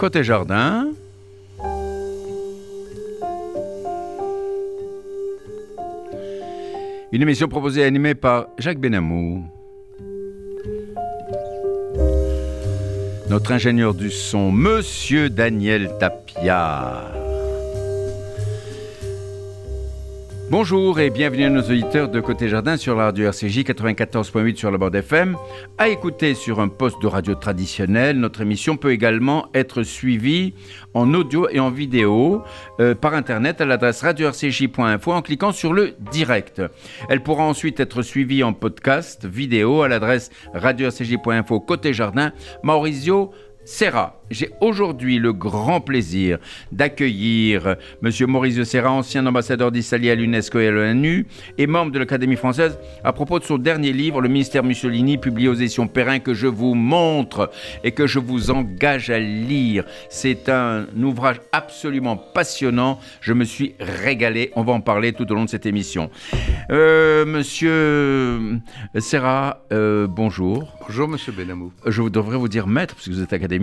Côté jardin. Une émission proposée et animée par Jacques Benamou. Notre ingénieur du son, Monsieur Daniel Tapia. Bonjour et bienvenue à nos auditeurs de Côté Jardin sur la radio RCJ 94.8 sur la bande FM. À écouter sur un poste de radio traditionnel, notre émission peut également être suivie en audio et en vidéo euh, par internet à l'adresse radio-rcj.info en cliquant sur le direct. Elle pourra ensuite être suivie en podcast vidéo à l'adresse radio-rcj.info Côté Jardin. Maurizio Serra. J'ai aujourd'hui le grand plaisir d'accueillir M. Maurizio Serra, ancien ambassadeur d'Italie à l'UNESCO et à l'ONU et membre de l'Académie française, à propos de son dernier livre, Le ministère Mussolini, publié aux éditions Perrin, que je vous montre et que je vous engage à lire. C'est un ouvrage absolument passionnant. Je me suis régalé. On va en parler tout au long de cette émission. Euh, monsieur Serra, euh, bonjour. Bonjour, monsieur Benamou. Je devrais vous dire maître, parce que vous êtes académicien.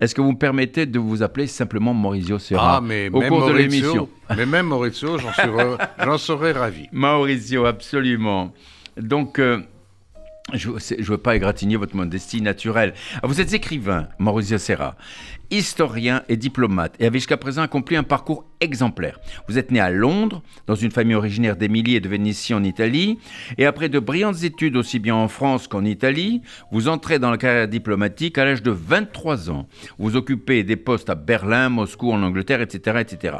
Est-ce que vous me permettez de vous appeler simplement Maurizio Serra ah, mais au cours de l'émission Mais même Maurizio, j'en serais ravi. Maurizio, absolument. Donc, euh, je ne veux pas égratigner votre modestie naturelle. Ah, vous êtes écrivain, Maurizio Serra historien et diplomate et avez jusqu'à présent accompli un parcours exemplaire. Vous êtes né à Londres, dans une famille originaire d'Émilie et de Vénétie en Italie, et après de brillantes études aussi bien en France qu'en Italie, vous entrez dans la carrière diplomatique à l'âge de 23 ans. Vous occupez des postes à Berlin, Moscou, en Angleterre, etc. etc.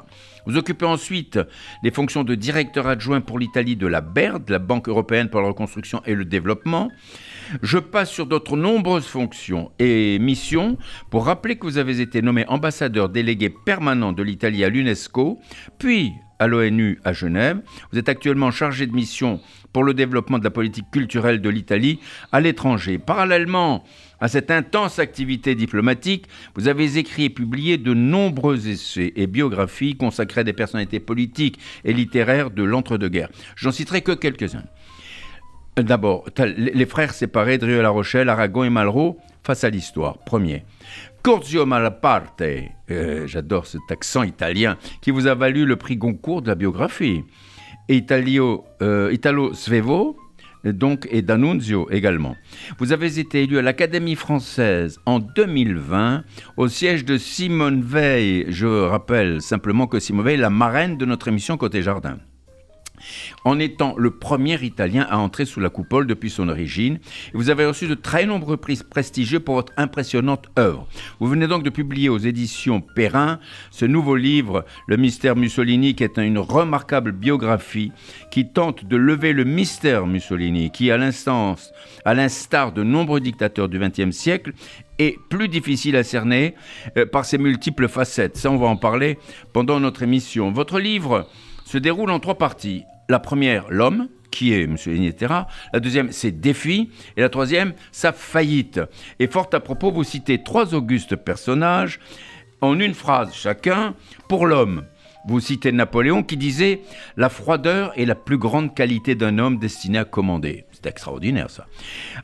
Vous occupez ensuite les fonctions de directeur adjoint pour l'Italie de la BERD, la Banque européenne pour la reconstruction et le développement. Je passe sur d'autres nombreuses fonctions et missions pour rappeler que vous avez été nommé ambassadeur délégué permanent de l'Italie à l'UNESCO, puis à l'ONU à Genève. Vous êtes actuellement chargé de mission pour le développement de la politique culturelle de l'Italie à l'étranger. Parallèlement à cette intense activité diplomatique, vous avez écrit et publié de nombreux essais et biographies consacrés à des personnalités politiques et littéraires de l'entre-deux-guerres. J'en citerai que quelques-uns. D'abord, les frères séparés, Drieux La Rochelle, Aragon et Malraux, face à l'histoire. Premier. Curzio Malaparte, euh, j'adore cet accent italien, qui vous a valu le prix Goncourt de la biographie. Italio, euh, Italo Svevo, donc, et D'Annunzio également. Vous avez été élu à l'Académie française en 2020 au siège de Simone Veil. Je rappelle simplement que Simone Veil est la marraine de notre émission Côté Jardin en étant le premier Italien à entrer sous la coupole depuis son origine. Vous avez reçu de très nombreux prix prestigieux pour votre impressionnante œuvre. Vous venez donc de publier aux éditions Perrin ce nouveau livre, Le mystère Mussolini, qui est une remarquable biographie qui tente de lever le mystère Mussolini, qui, à l'instance, à l'instar de nombreux dictateurs du XXe siècle, est plus difficile à cerner euh, par ses multiples facettes. Ça, on va en parler pendant notre émission. Votre livre se déroule en trois parties. La première, l'homme, qui est M. etc. La deuxième, ses défis. Et la troisième, sa faillite. Et fort à propos, vous citez trois augustes personnages en une phrase chacun. Pour l'homme, vous citez Napoléon qui disait La froideur est la plus grande qualité d'un homme destiné à commander. C'est extraordinaire ça.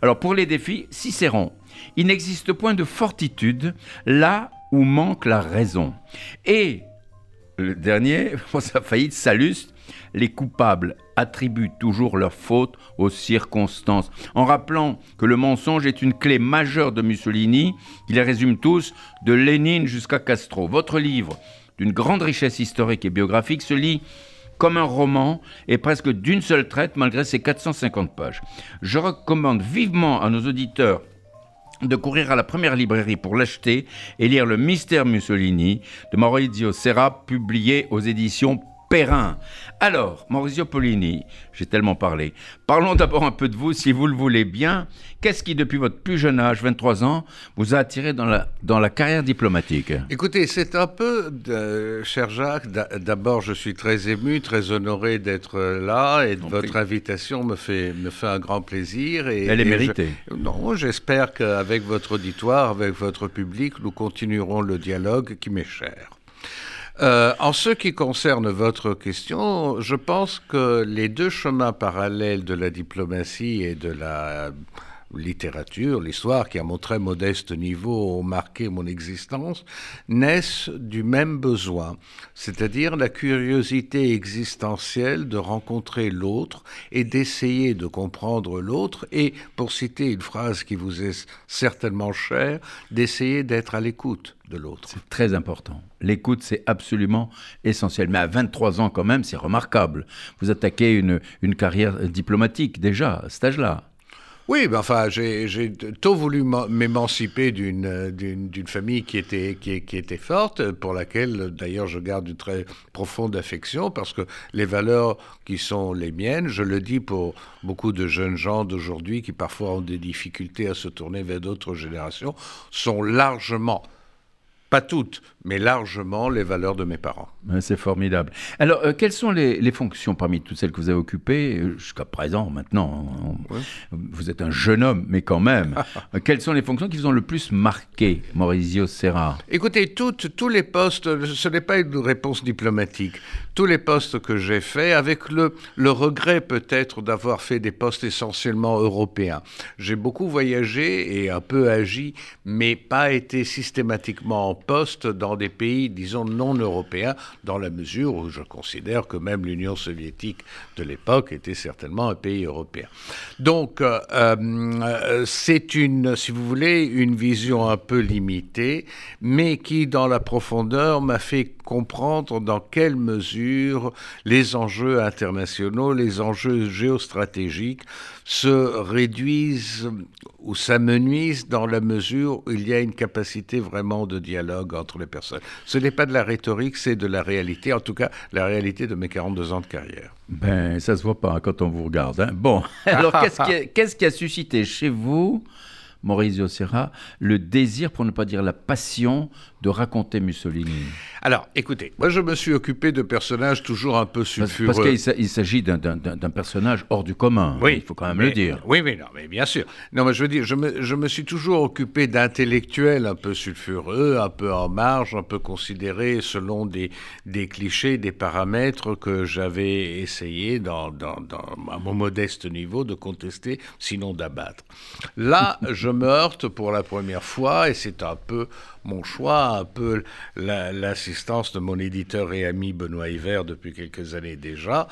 Alors pour les défis, Cicéron. Il n'existe point de fortitude là où manque la raison. Et le dernier, pour sa faillite, Saluste, les coupables attribuent toujours leur faute aux circonstances, en rappelant que le mensonge est une clé majeure de Mussolini, qui les résume tous, de Lénine jusqu'à Castro. Votre livre, d'une grande richesse historique et biographique, se lit comme un roman et presque d'une seule traite malgré ses 450 pages. Je recommande vivement à nos auditeurs de courir à la première librairie pour l'acheter et lire Le Mystère Mussolini de Maurizio Serra, publié aux éditions Perrin. Alors, Maurizio Polini, j'ai tellement parlé. Parlons d'abord un peu de vous, si vous le voulez bien. Qu'est-ce qui, depuis votre plus jeune âge, 23 ans, vous a attiré dans la, dans la carrière diplomatique? Écoutez, c'est un peu, cher Jacques, d'abord, je suis très ému, très honoré d'être là, et votre invitation me fait, me fait un grand plaisir. Et, Elle est méritée. non, j'espère qu'avec votre auditoire, avec votre public, nous continuerons le dialogue qui m'est cher. Euh, en ce qui concerne votre question, je pense que les deux chemins parallèles de la diplomatie et de la littérature, l'histoire, qui à mon très modeste niveau ont marqué mon existence, naissent du même besoin, c'est-à-dire la curiosité existentielle de rencontrer l'autre et d'essayer de comprendre l'autre et, pour citer une phrase qui vous est certainement chère, d'essayer d'être à l'écoute de l'autre. C'est très important. L'écoute, c'est absolument essentiel. Mais à 23 ans quand même, c'est remarquable. Vous attaquez une, une carrière diplomatique déjà, à cet âge-là. Oui, ben enfin, j'ai tôt voulu m'émanciper d'une famille qui était, qui, était forte, pour laquelle d'ailleurs je garde une très profonde affection, parce que les valeurs qui sont les miennes, je le dis pour beaucoup de jeunes gens d'aujourd'hui qui parfois ont des difficultés à se tourner vers d'autres générations, sont largement pas toutes, mais largement les valeurs de mes parents. C'est formidable. Alors, euh, quelles sont les, fonctions parmi toutes celles que vous avez occupées euh, jusqu'à présent, maintenant Vous êtes un jeune homme, mais quand même. Euh, quelles sont les fonctions qui vous ont le plus marqué, Maurizio Serra? Écoutez, toutes, tous les postes, ce n'est pas une réponse diplomatique, tous les postes que j'ai faits, avec le, le regret peut-être d'avoir fait des postes essentiellement européens. J'ai beaucoup voyagé et un peu agi, mais pas été systématiquement poste dans des pays, disons, non européens, dans la mesure où je considère que même l'Union soviétique de l'époque était certainement un pays européen. Donc, euh, euh, c'est une, si vous voulez, une vision un peu limitée, mais qui, dans la profondeur, m'a fait comprendre dans quelle mesure les enjeux internationaux, les enjeux géostratégiques se réduisent ou s'amenuisent dans la mesure où il y a une capacité vraiment de dialogue entre les personnes. Ce n'est pas de la rhétorique, c'est de la réalité, en tout cas la réalité de mes 42 ans de carrière. Ben, ça se voit pas quand on vous regarde. Hein. Bon, alors qu'est-ce qui, a suscité chez vous Maurizio Serra, le désir, pour ne pas dire la passion, de raconter Mussolini Alors, écoutez, moi je me suis occupé de personnages toujours un peu sulfureux. Parce, qu'il s'agit d'un personnage hors du commun, oui, il faut quand même le dire. Oui, mais non, mais bien sûr. Non, mais je veux dire, je me, je me suis toujours occupé d'intellectuels un peu sulfureux, un peu en marge, un peu considérés selon des, des clichés, des paramètres que j'avais essayé, dans, dans, dans, à mon modeste niveau, de contester, sinon d'abattre. Là, je me heurte pour la première fois, et c'est un peu mon choix, un peu l'assistance de mon éditeur et ami Benoît Hiver depuis quelques années déjà,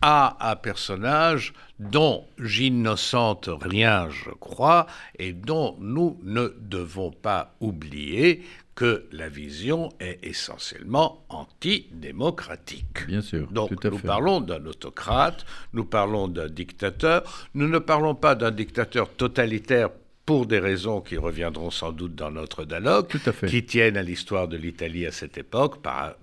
à un personnage dont j'innocente rien, je crois, et dont nous ne devons pas oublier que la vision est essentiellement antidémocratique. Bien sûr. Donc nous parlons d'un autocrate, nous parlons d'un dictateur, nous ne parlons pas d'un dictateur totalitaire pour des raisons qui reviendront sans doute dans notre dialogue, qui tiennent à l'histoire de l'Italie à cette époque, par,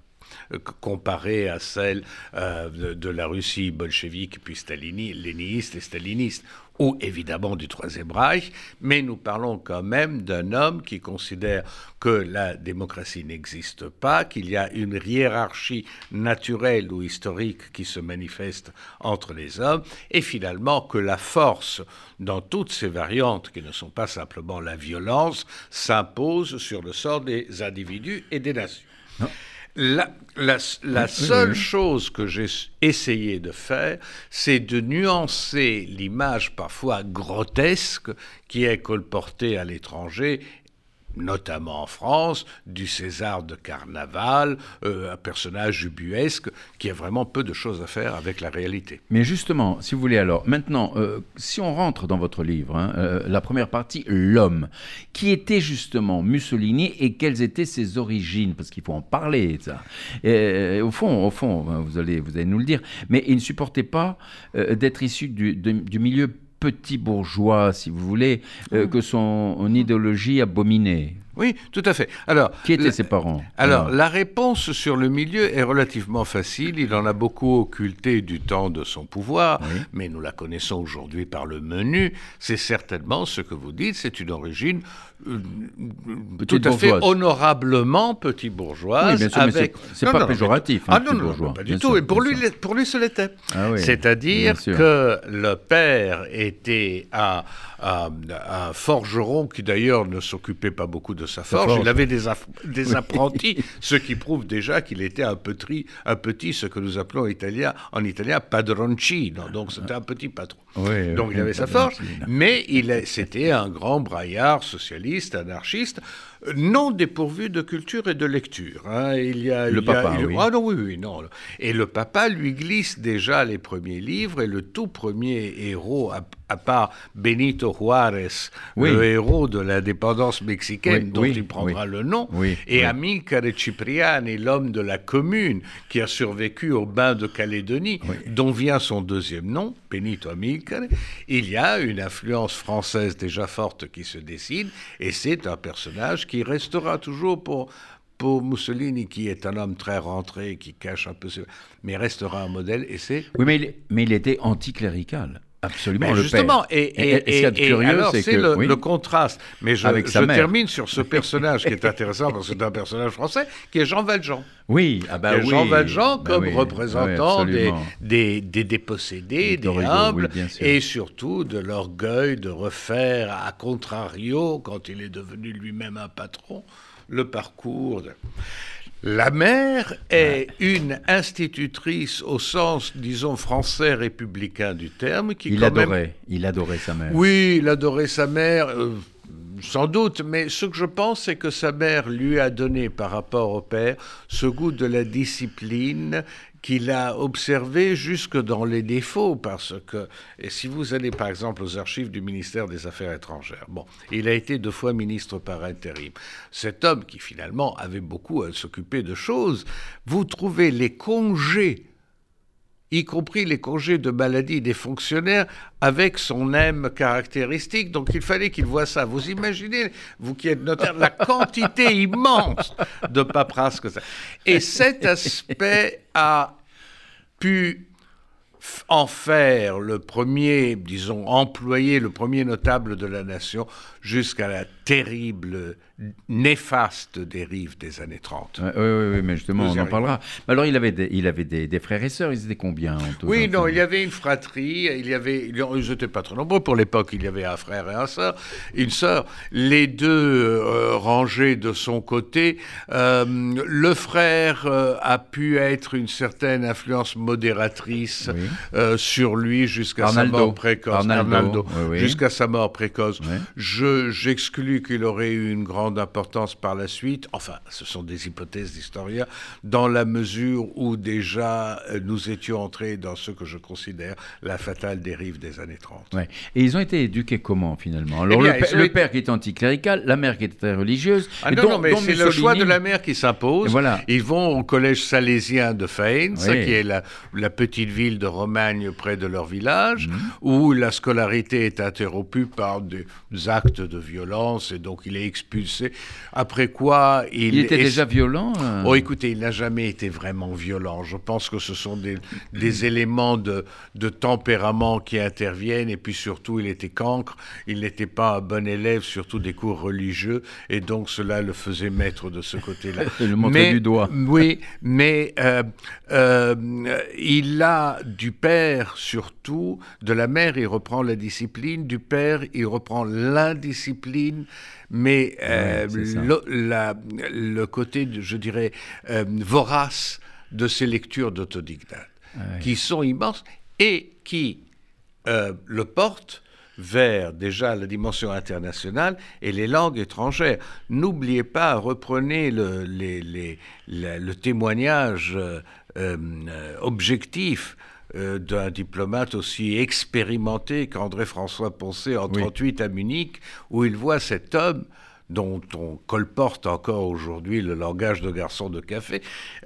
euh, comparée à celle euh, de, la Russie bolchevique puis stalini, léniniste et staliniste ou évidemment du Troisième Reich, mais nous parlons quand même d'un homme qui considère que la démocratie n'existe pas, qu'il y a une hiérarchie naturelle ou historique qui se manifeste entre les hommes, et finalement que la force, dans toutes ses variantes, qui ne sont pas simplement la violence, s'impose sur le sort des individus et des nations. La, la, seule chose que j'ai essayé de faire, c'est de nuancer l'image parfois grotesque qui est colportée à l'étranger notamment en France, du César de Carnaval, euh, un personnage ubuesque qui a vraiment peu de choses à faire avec la réalité. Mais justement, si vous voulez alors, maintenant, euh, si on rentre dans votre livre, hein, euh, la première partie, l'homme, qui était justement Mussolini et quelles étaient ses origines, parce qu'il faut en parler, ça. Et, au fond, au fond, vous allez, vous allez nous le dire, mais il ne supportait pas d'être issu du, du milieu petit bourgeois, si vous voulez, euh, que son idéologie abominée. Oui, tout à fait. Alors, qui étaient ses parents Alors, la réponse sur le milieu est relativement facile. Il en a beaucoup occulté du temps de son pouvoir, mais nous la connaissons aujourd'hui par le menu. C'est certainement ce que vous dites. C'est une origine tout à fait honorablement petit bourgeois. Oui, avec... c'est pas péjoratif. ah non, non, pas du tout. Et pour lui, pour lui, ce l'était. Ah C'est-à-dire que le père était un, un forgeron qui d'ailleurs ne s'occupait pas beaucoup de sa forge. Il avait des, des apprentis, ce qui prouve déjà qu'il était un petit, un petit, ce que nous appelons italien, en italien padroncino. Donc c'était un petit patron. Donc il avait sa forge, mais c'était un grand braillard socialiste, anarchiste non dépourvu de culture et de lecture. Hein. Il y a, le papa, oui. Ah non, oui, oui, non. Et le papa lui glisse déjà les premiers livres et le tout premier héros, à, part Benito Juárez, le héros de l'indépendance mexicaine dont il prendra le nom, et Amilcar Cipriani, l'homme de la commune qui a survécu au bain de Calédonie, dont vient son deuxième nom, Benito Amilcar, il y a une influence française déjà forte qui se dessine et c'est un personnage qui restera toujours pour, pour Mussolini, qui est un homme très rentré, qui cache un peu, mais restera un modèle, et c'est... Oui, mais mais il était anticlérical. Absolument, le justement, et, et, et, curieux, c'est le, le, contraste. Mais je, je termine sur ce personnage qui est intéressant parce que c'est un personnage français, qui est Jean Valjean. Oui, ah bah Jean Valjean bah comme représentant des, des, des, dépossédés, des humbles, et surtout de l'orgueil de refaire, à contrario, quand il est devenu lui-même un patron, le parcours. De... La mère est une institutrice au sens, disons, français républicain du terme. Qui il adorait, il adorait sa mère. Oui, il adorait sa mère. Euh, sans doute, mais ce que je pense, c'est que sa mère lui a donné par rapport au père ce goût de la discipline qu'il a observé jusque dans les défauts, parce que, et si vous allez par exemple aux archives du ministère des Affaires étrangères, bon, il a été deux fois ministre par intérim. Cet homme qui finalement avait beaucoup à s'occuper de choses, vous trouvez les congés y compris les congés de maladie des fonctionnaires, avec son aime caractéristique. Donc il fallait qu'il voit ça. Vous imaginez, vous qui êtes notaire, la quantité immense de paperasse que ça. Et cet aspect a pu en faire le premier, disons, employé, le premier notable de la nation jusqu'à la terrible, néfaste dérive des années 30. oui, oui, oui, mais justement, on en parlera. Mais alors, il avait, des, il avait des, frères et sœurs, ils étaient combien en tout Oui, non, il y avait une fratrie, il y avait, ils n'étaient pas très nombreux pour l'époque, il y avait un frère et un sœur, une sœur, les deux euh, rangés de son côté. Euh, le frère euh, a pu être une certaine influence modératrice sur lui jusqu'à sa mort précoce. Arnaldo, jusqu'à sa mort précoce. Je j'exclus qu'il aurait eu une grande importance par la suite. Enfin, ce sont des hypothèses d'historiens, dans la mesure où déjà euh, nous étions entrés dans ce que je considère la fatale dérive des années 30. Ouais. Et ils ont été éduqués comment finalement? Alors eh le, père qui était anticlérical, la mère qui était très religieuse. Ah non, non, mais c'est le choix de la mère qui s'impose. Voilà. Ils vont au collège salésien de Faenz, qui est la, la, petite ville de Romagne près de leur village, mhm. où la scolarité est interrompue par des actes de violence et donc il est expulsé. Après quoi, il, il était déjà violent. Euh oh, écoutez, il n'a jamais été vraiment violent. Je pense que ce sont des, des éléments de, de, tempérament qui interviennent et puis surtout, il était cancre. Il n'était pas un bon élève, surtout des cours religieux, et donc cela le faisait mettre de ce côté-là. le montrer du doigt. Oui, mais euh, euh, il a du père surtout, de la mère, il reprend la discipline, du père, il reprend l'indiscipline discipline, mais euh, le, côté, je dirais, euh, vorace de ces lectures d'autodidacte, qui sont immenses et qui euh, le portent vers déjà la dimension internationale et les langues étrangères. N'oubliez pas, reprenez le, le témoignage objectif euh, d'un diplomate aussi expérimenté qu'André-François Poncet en 1938 à Munich, où il voit cet homme dont on colporte encore aujourd'hui le langage de garçon de café,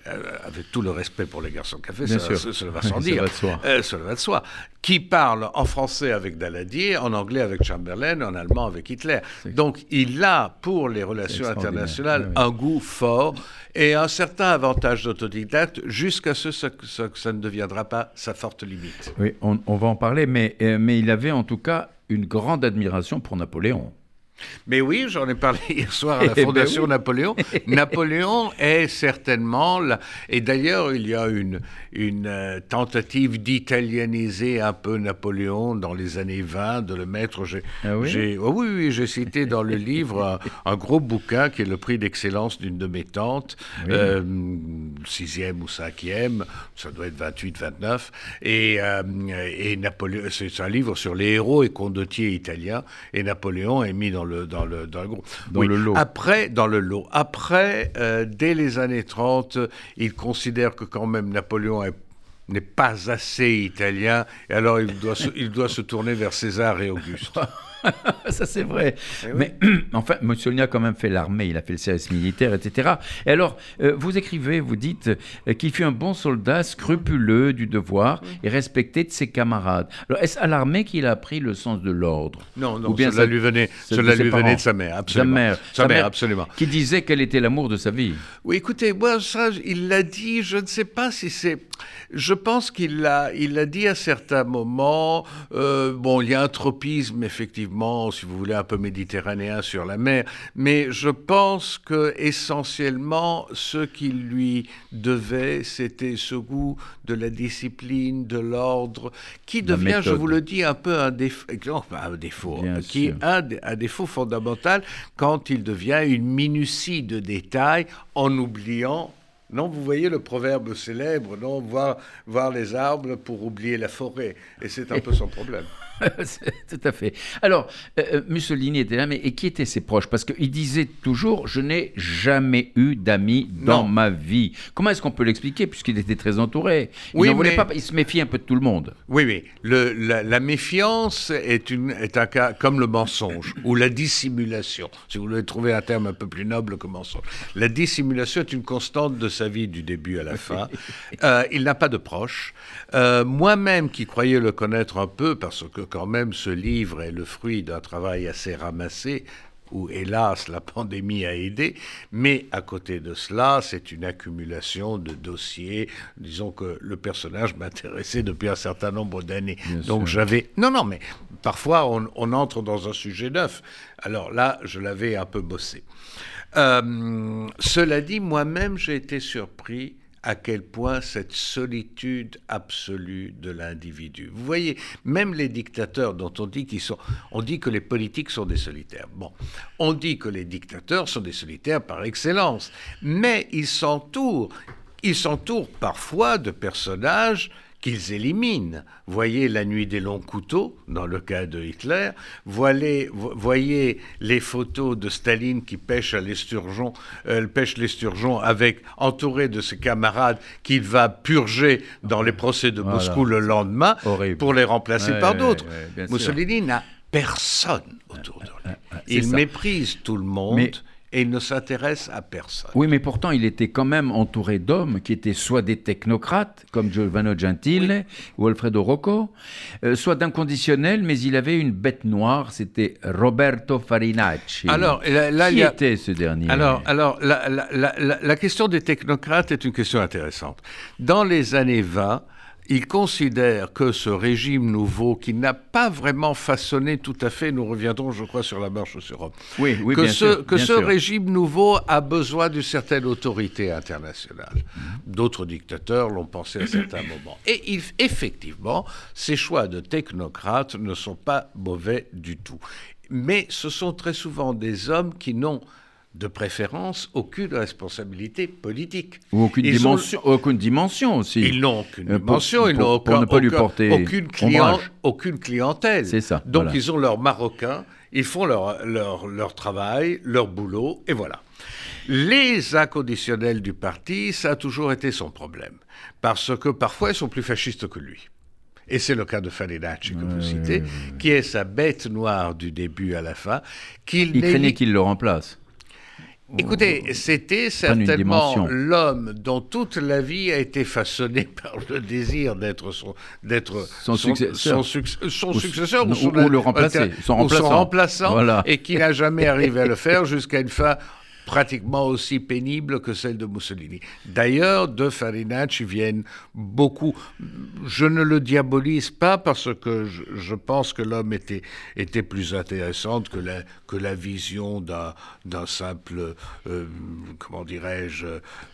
euh, avec tout le respect pour les garçons de café, cela va sans dire, euh, cela va de soi, qui parle en français avec Daladier, en anglais avec Chamberlain, en allemand avec Hitler. Donc il a, pour les relations internationales, un goût fort et un certain avantage d'autodidacte. Jusqu'à ce que ça, ne deviendra pas sa forte limite. Oui, on, va en parler, mais, euh, mais il avait en tout cas une grande admiration pour Napoléon. Mais oui, j'en ai parlé hier soir à la eh ben Fondation Napoléon. Napoléon est certainement, là, et d'ailleurs il y a une, une euh, tentative d'italianiser un peu Napoléon dans les années 20, de le mettre. J'ai, ah oui? Oh oui, oui, j'ai cité dans le livre un, gros bouquin qui est le prix d'excellence d'une de mes tantes, euh, sixième ou cinquième, ça doit être 28, 29, et, euh, et Napoléon, c'est un livre sur les héros et condottiers italiens, et Napoléon est mis dans le dans le dans le groupe. Dans le lot. Après, dans le lot. Après, dès les années 30, il considère que quand même Napoléon n'est pas assez italien, et alors il doit il doit se tourner vers César et Auguste. ça c'est vrai. Eh Mais enfin, Mussolini a quand même fait l'armée, il a fait le service militaire, etc. Et alors, euh, vous écrivez, vous dites euh, qu'il fut un bon soldat, scrupuleux du devoir et respecté de ses camarades. Alors, est-ce à l'armée qu'il a appris le sens de l'ordre? Non, non, Ou bien cela lui venait, cela lui venait de sa mère, absolument. Sa mère, sa mère, absolument. Qui disait quel était l'amour de sa vie. Oui, écoutez, moi, ça, il l'a dit, je ne sais pas si c'est... Je pense qu'il l'a il dit à certains moments. Euh, bon, il y a un tropisme, effectivement si vous voulez, un peu méditerranéen sur la mer, mais je pense que essentiellement, ce qu'il lui devait, c'était ce goût de la discipline, de l'ordre, qui devient, je vous le dis, un peu un défaut, un défaut qui est un, un défaut fondamental quand il devient une minutie de détails en oubliant non, vous voyez le proverbe célèbre, non, voir, voir les arbres pour oublier la forêt. Et c'est un peu son problème. Tout à fait. Alors, euh, euh, Mussolini était là, mais et qui étaient ses proches? Parce qu'il disait toujours Je n'ai jamais eu d'amis dans ma vie. Comment est-ce qu'on peut l'expliquer Puisqu'il était très entouré? Il, oui, voulait pas, il se méfiait un peu de tout le monde. Oui, oui. Le, la, méfiance est, une, est un cas comme le mensonge ou la dissimulation. Si vous voulez trouver un terme un peu plus noble que mensonge. La dissimulation est une constante de sa vie du début à la fin. Euh, il n'a pas de proches. Moi-même, qui croyais le connaître un peu, parce que quand même ce livre est le fruit d'un travail assez ramassé où hélas la pandémie a aidé, mais à côté de cela, c'est une accumulation de dossiers. Disons que le personnage m'intéressait depuis un certain nombre d'années. Donc j'avais... Non, non, mais parfois on, entre dans un sujet neuf. Alors là, je l'avais un peu bossé. Euh, cela dit, moi-même, j'ai été surpris à quel point cette solitude absolue de l'individu. Vous voyez, même les dictateurs dont on dit qu'ils sont, on dit que les politiques sont des solitaires. Bon, on dit que les dictateurs sont des solitaires par excellence, mais ils s'entourent, ils s'entourent parfois de personnages qu'ils éliminent. Voyez la nuit des longs couteaux, dans le cas de Hitler. Voyez, voyez les photos de Staline qui pêche à l'esturgeon, euh, pêche l'esturgeon avec entouré de ses camarades qu'il va purger dans les procès de Moscou le lendemain pour les remplacer par d'autres. Mussolini n'a personne autour de lui. Il méprise tout le monde et il ne s'intéresse à personne. Oui, mais pourtant, il était quand même entouré d'hommes qui étaient soit des technocrates, comme Giovanni Gentile ou Alfredo Rocco, euh, soit d'inconditionnels, mais il avait une bête noire, c'était Roberto Farinacci. Alors, là, qui était ce dernier Alors, alors la, la question des technocrates est une question intéressante. Dans les années 20, il considère que ce régime nouveau, qui n'a pas vraiment façonné tout à fait, nous reviendrons, je crois, sur la marche sur Rome, oui, oui, que, ce, que ce régime nouveau a besoin d'une certaine autorité internationale. D'autres dictateurs l'ont pensé à certains moments. Et effectivement, ces choix de technocrates ne sont pas mauvais du tout. Mais ce sont très souvent des hommes qui n'ont de préférence aucune responsabilité politique. Ou aucune, dimension, aucune dimension aussi. Ils n'ont aucune euh, dimension, ils n'ont aucun, pas lui porter aucune, aucune clientèle. C'est ça. Donc ils ont leurs Marocains, ils font leur, leur, leur travail, leur boulot, et voilà. Les inconditionnels du parti, ça a toujours été son problème. Parce que parfois, ils sont plus fascistes que lui. Et c'est le cas de Farinacci que vous citez, qui est sa bête noire du début à la fin. Qu'il Il craignait qu'il le remplace. Écoutez, c'était certainement l'homme dont toute la vie a été façonnée par le désir d'être son, d'être son, successeur, son, successeur ou, le remplacer, son remplaçant, remplaçant et qui n'a jamais arrivé à le faire jusqu'à une fin pratiquement aussi pénible que celle de Mussolini. D'ailleurs, de Farinacci viennent beaucoup. Je ne le diabolise pas parce que je, pense que l'homme était, était plus intéressante que la, que la vision d'un simple, euh, comment dirais-je,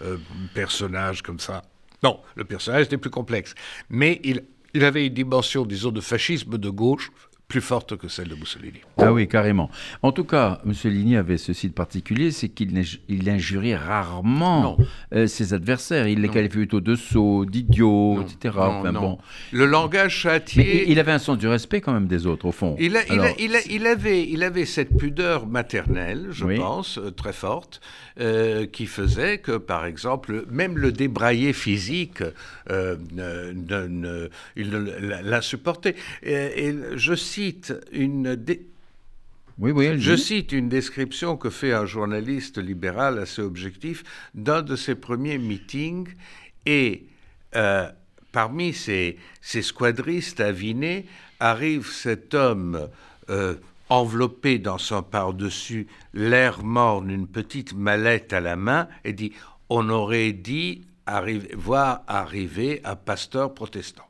euh, personnage comme ça. Non, le personnage était plus complexe. Mais il, il avait une dimension, disons, de fascisme de gauche plus forte que celle de Mussolini. Ah oui, carrément. En tout cas, Mussolini avait ceci de particulier, c'est qu'il injurait rarement euh, ses adversaires. Il les qualifiait plutôt de sots, d'idiots, etc. enfin, Bon. Le langage châtié... il avait un sens du respect quand même des autres, au fond. Il, il, avait, il avait cette pudeur maternelle, je pense, euh, très forte, euh, qui faisait que, par exemple, même le débraillé physique, il l'insupportait. Et, et je une... Je cite une description que fait un journaliste libéral assez objectif d'un de ses premiers meetings et euh, parmi ces, ces, squadristes avinés arrive cet homme euh, enveloppé dans son par-dessus, l'air morne, une petite mallette à la main et dit on aurait dit voir arriver un pasteur protestant.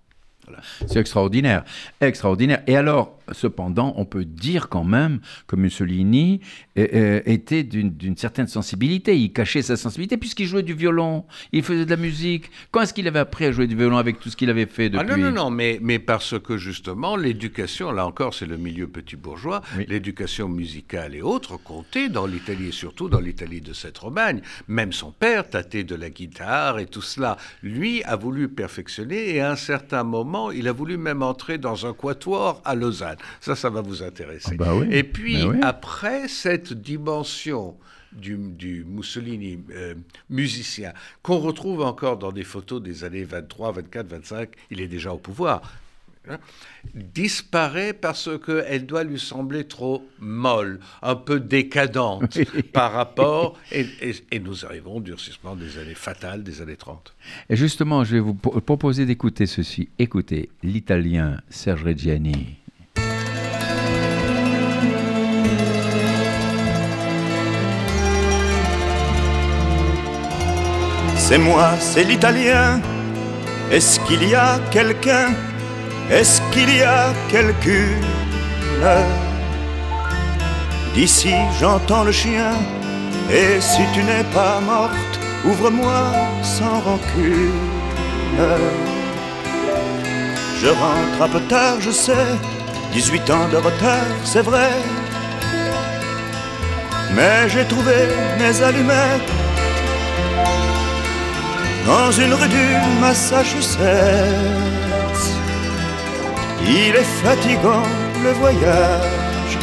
C'est extraordinaire, extraordinaire. Et alors, cependant, on peut dire quand même que Mussolini euh, euh, était d'une certaine sensibilité. Il cachait sa sensibilité puisqu'il jouait du violon, il faisait de la musique. Quand est-ce qu'il avait appris à jouer du violon avec tout ce qu'il avait fait depuis ah Non, non, non, mais, mais parce que justement, l'éducation, là encore, c'est le milieu petit bourgeois, l'éducation musicale et autres comptait dans l'Italie et surtout dans l'Italie de cette Romagne. Même son père tâtait de la guitare et tout cela. Lui a voulu perfectionner et à un certain moment, il a voulu même entrer dans un quatuor à Lausanne. Ça, ça va vous intéresser. Ah bah Et puis, bah après cette dimension du, Mussolini euh, musicien, qu'on retrouve encore dans des photos des années 23, 24, 25, il est déjà au pouvoir, hein, disparaît parce qu'elle doit lui sembler trop molle, un peu décadente par rapport, et, et, nous arrivons au durcissement des années fatales des années 30. Et justement, je vais vous proposer d'écouter ceci. Écoutez, l'italien Serge Reggiani. C'est moi, c'est l'italien. Est-ce qu'il y a quelqu'un Est-ce qu'il y a quelqu'une D'ici? J'entends le chien. Et si tu n'es pas morte, ouvre-moi sans rancune. Je rentre un peu tard, je sais. 18 ans de retard, c'est vrai. Mais j'ai trouvé mes allumettes dans une rue du Massachusetts. Il est fatigant le voyage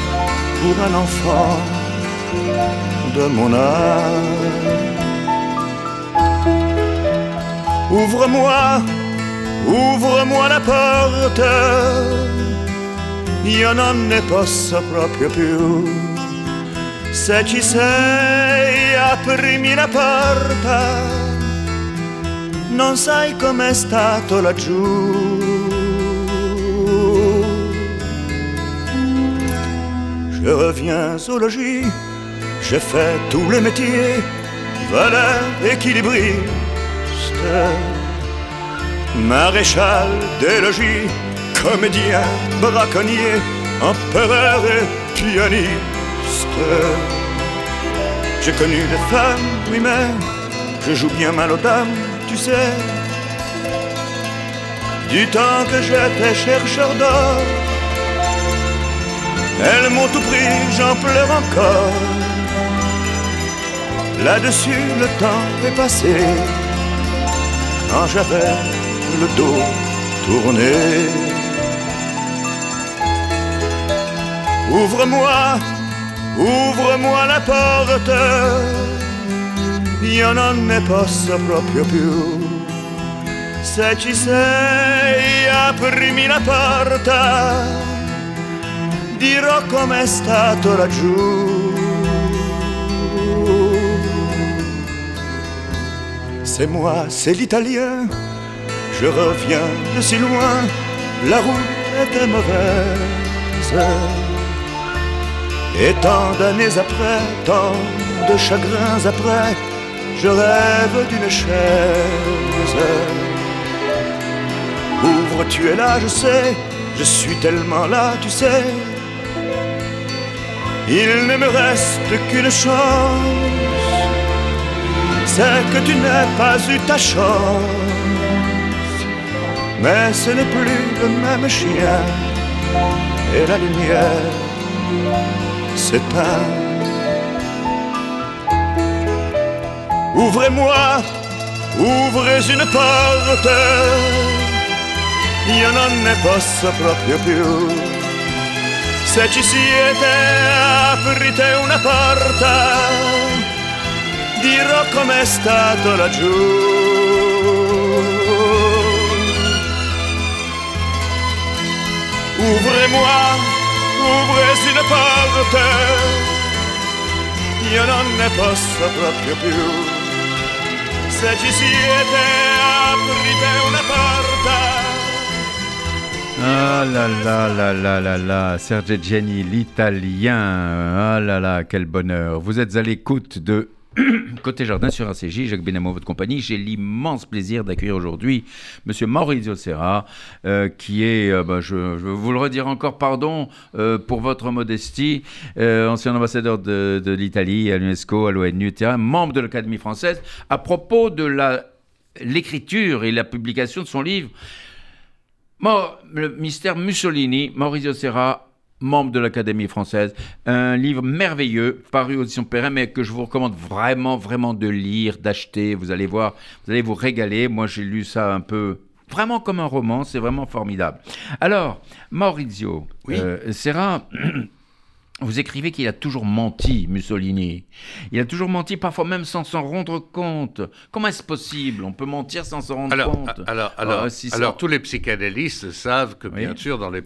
pour un enfant de mon âge. Ouvre-moi, ouvre-moi la porte, io non ne posso proprio più. Se ci sei, aprimi la porta non sai com'è stato laggiù. Je reviens au logis, j'ai fait tous les métiers, valeur, équilibriste, maréchal des logis, comédien, braconnier, empereur et pianiste. J'ai connu des femmes, oui mais je joue bien mal aux dames tu sais, du temps que j'étais chercheur d'or. Elles m'ont tout pris, j'en pleure encore. Là-dessus, le temps est passé, quand j'avais le dos tourné. Ouvre-moi, ouvre-moi la porte io non ne posso proprio più. Se ci sei, aprimi la porta, dirò. C'est moi, c'est l'italien, je reviens de si loin, la route était mauvaise. Et tant d'années après, tant de chagrins après, je rêve d'une chaise. Ouvre, tu es là, je sais, je suis tellement là, tu sais. Il ne me reste qu'une chance, c'est que tu n'aies pas eu ta chance. Mais ce n'est plus le même chien, et la lumière s'éteint. Ouvrez-moi, ouvrez une porte, io non ne posso proprio più. Se ci siete, aprite una porta, dirò com'è stato laggiù. Ouvrez-moi, ouvrez une porte, io non ne posso proprio più. Se ci siete, aprite una porta. Ah là là là là là là, Serge Gianni, l'italien. Ah là là, quel bonheur. Vous êtes à l'écoute de Côté Jardin sur ACJ, Jacques Benamou, votre compagnie. J'ai l'immense plaisir d'accueillir aujourd'hui Monsieur Maurizio Serra, euh, qui est, euh, bah, je, je, vous le redire encore, pardon euh, pour votre modestie, ancien ambassadeur de, l'Italie à l'UNESCO, à l'ONU, membre de l'Académie française, à propos de l'écriture et la publication de son livre. Le mystère Mussolini, Maurizio Serra, membre de l'Académie française. Un livre merveilleux, paru aux éditions Perrin, mais que je vous recommande vraiment, vraiment de lire, d'acheter. Vous allez voir, vous allez vous régaler. Moi, j'ai lu ça un peu vraiment comme un roman, c'est vraiment formidable. Alors, Maurizio oui. euh, Serra, vous écrivez qu'il a toujours menti, Mussolini. Il a toujours menti, parfois même sans s'en rendre compte. Comment est-ce possible? On peut mentir sans s'en rendre alors, compte. Alors, alors, euh, si alors tous les psychanalystes savent que, bien sûr, dans les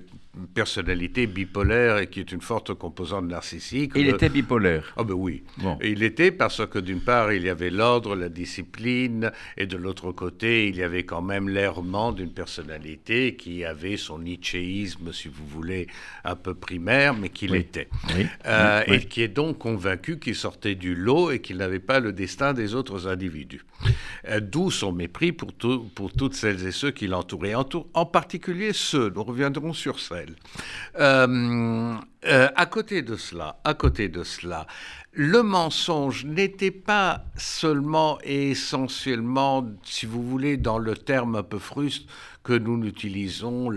personnalité bipolaire et qui est une forte composante narcissique. Il était bipolaire. Ah oh ben oui. Bon. Il était parce que d'une part il y avait l'ordre, la discipline, et de l'autre côté il y avait quand même l'errement d'une personnalité qui avait son nietzschéisme, si vous voulez, un peu primaire, mais qu'il oui. était, oui. Euh, oui. et qui est donc convaincu qu'il sortait du lot et qu'il n'avait pas le destin des autres individus. Euh, D'où son mépris pour, tout, pour toutes celles et ceux qui l'entouraient, en, en particulier ceux. Nous reviendrons sur Euh, euh, à côté de cela, à côté de cela, le mensonge n'était pas seulement et essentiellement, si vous voulez, dans le terme un peu fruste que nous utilisons,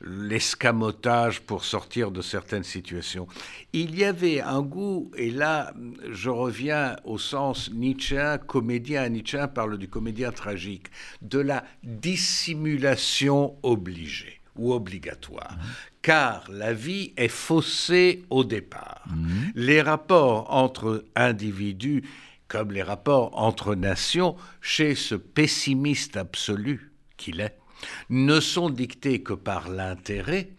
l'escamotage le, pour sortir de certaines situations. Il y avait un goût, et là je reviens au sens nietzschéen, comédien, Nietzsche parle du comédien tragique, de la dissimulation obligée ou obligatoire, mmh. car la vie est faussée au départ. Mmh. Les rapports entre individus, comme les rapports entre nations, chez ce pessimiste absolu qu'il est, ne sont dictés que par l'intérêt,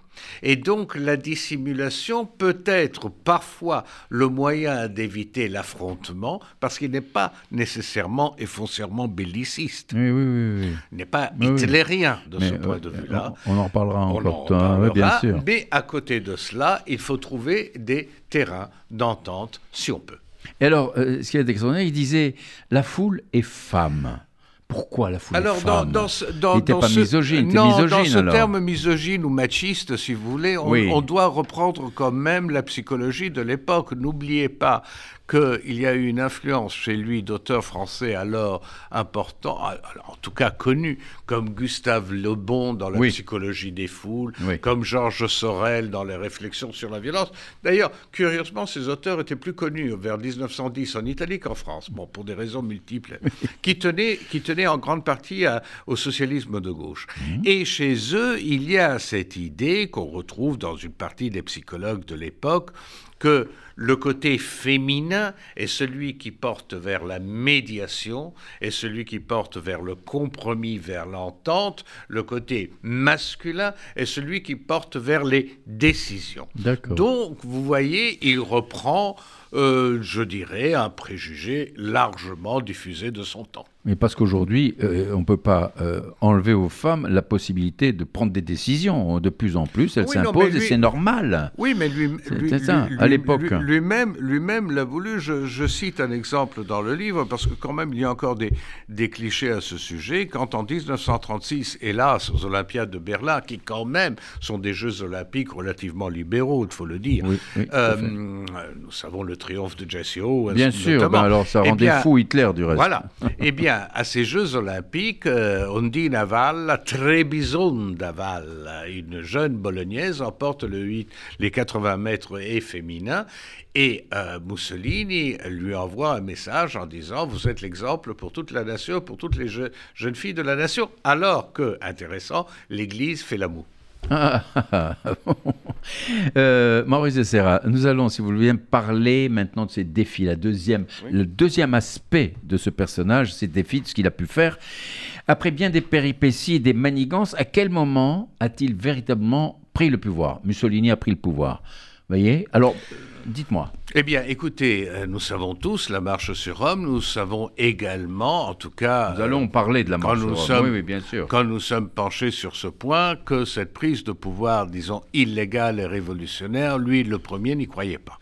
et donc la dissimulation peut être parfois le moyen d'éviter l'affrontement parce qu'il n'est pas nécessairement et foncièrement belliciste. Oui, oui, oui. oui. Il n'est pas hitlérien de mais, ce point de vue-là. On, en reparlera encore. En bien sûr. Mais à côté de cela, il faut trouver des terrains d'entente si on peut. Et alors, euh, ce qui est extraordinaire, il disait la foule est femme. Pourquoi la foule alors, femme dans, dans, dans, Il n'était pas ce, misogyne, non, misogyne, dans ce alors. terme misogyne ou machiste, si vous voulez, on, Oui. on doit reprendre quand même la psychologie de l'époque. N'oubliez pas qu'il y a eu une influence chez lui d'auteurs français alors importants, en tout cas connus, comme Gustave Le Bon dans la Oui. psychologie des foules, Oui. comme Georges Sorel dans les réflexions sur la violence. D'ailleurs, curieusement, ces auteurs étaient plus connus vers 1910 en Italie qu'en France, bon, pour des raisons multiples, qui tenaient, qui tenaient en grande partie à- au socialisme de gauche. Et chez eux, il y a cette idée qu'on retrouve dans une partie des psychologues de l'époque que le côté féminin est celui qui porte vers la médiation, est celui qui porte vers le compromis, vers l'entente. Le côté masculin est celui qui porte vers les décisions. Donc, vous voyez, il reprend, euh, je dirais, un préjugé largement diffusé de son temps. Mais parce qu'aujourd'hui, euh, on ne peut pas euh, enlever aux femmes la possibilité de prendre des décisions. De plus en plus, elles s'imposent et c'est normal. Oui, mais lui, lui, ça, à l'époque. Lui-même, lui-même l'a voulu. Je, cite un exemple dans le livre parce que quand même, il y a encore des, des clichés à ce sujet. Quand en 1936, hélas, aux Olympiades de Berlin, qui quand même sont des Jeux olympiques relativement libéraux, il faut le dire. Euh, nous savons le triomphe de Jesse Owens. Bien sûr. Ben alors, ça eh rendait fou Hitler du reste. Voilà. eh bien à ces Jeux olympiques, euh, Ondina Val, Trebisonda Val, une jeune bolognaise, emporte le 8, les 80 mètres et féminin. Et euh, Mussolini lui envoie un message en disant Vous êtes l'exemple pour toute la nation, pour toutes les jeunes filles de la nation. Alors que, intéressant, l'Église fait l'amour. euh, Maurice Serra, nous allons, si vous le voulez parler maintenant de ces défis. La deuxième, Le deuxième aspect de ce personnage, ces défis, de ce qu'il a pu faire. Après bien des péripéties et des manigances, à quel moment a-t-il véritablement pris le pouvoir? Mussolini a pris le pouvoir. Vous voyez? Alors, dites-moi. Eh bien, écoutez, euh, nous savons tous la marche sur Rome. Nous savons également, en tout cas, nous allons parler de la marche sur Rome. oui, bien sûr. Quand nous sommes penchés sur ce point, que cette prise de pouvoir, disons illégale et révolutionnaire, lui, le premier, n'y croyait pas.